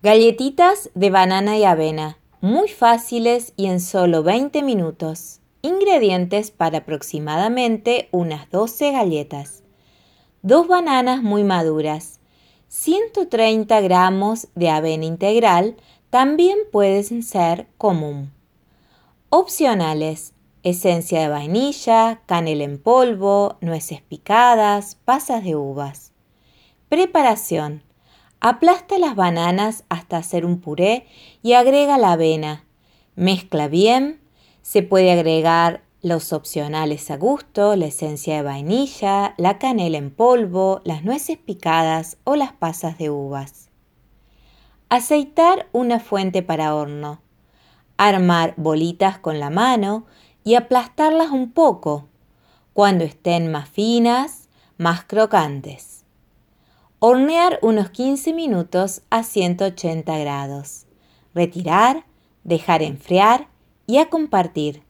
Galletitas de banana y avena, muy fáciles y en solo 20 minutos. Ingredientes para aproximadamente unas 12 galletas. Dos bananas muy maduras. 130 gramos de avena integral también pueden ser común. Opcionales. Esencia de vainilla, canela en polvo, nueces picadas, pasas de uvas. Preparación. Aplasta las bananas hasta hacer un puré y agrega la avena. Mezcla bien. Se puede agregar los opcionales a gusto, la esencia de vainilla, la canela en polvo, las nueces picadas o las pasas de uvas. Aceitar una fuente para horno. Armar bolitas con la mano y aplastarlas un poco. Cuando estén más finas, más crocantes. Hornear unos 15 minutos a 180 grados. Retirar, dejar enfriar y a compartir.